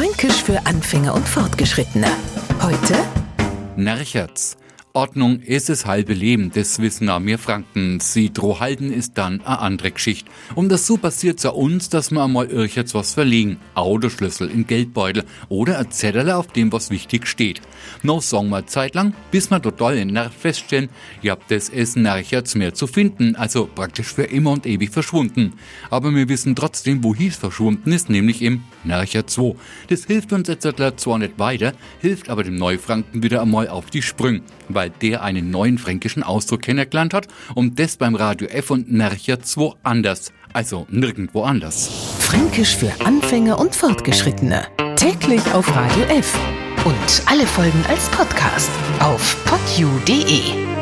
Fränkisch für Anfänger und Fortgeschrittene. Heute Nerchertz. Ordnung ist das halbe Leben, das wissen wir Franken. Sie droh halten ist dann eine andere Geschichte. Und das so passiert zu uns, dass wir einmal irgendwas was verlegen. Autoschlüssel in Geldbeutel oder ein Zettel, auf dem was wichtig steht. Noch sagen wir Zeit lang, bis wir total in Nerv feststellen, ja, das ist Nerchertz mehr zu finden, also praktisch für immer und ewig verschwunden. Aber wir wissen trotzdem, wo es verschwunden ist, nämlich im Nercher 2. Das hilft uns jetzt zwar nicht weiter, hilft aber dem Neufranken wieder einmal auf die Sprünge weil der einen neuen fränkischen Ausdruck kennengelernt hat und das beim Radio F und Nercher 2 anders. Also nirgendwo anders. Fränkisch für Anfänger und Fortgeschrittene. Täglich auf Radio F. Und alle Folgen als Podcast auf podu.de.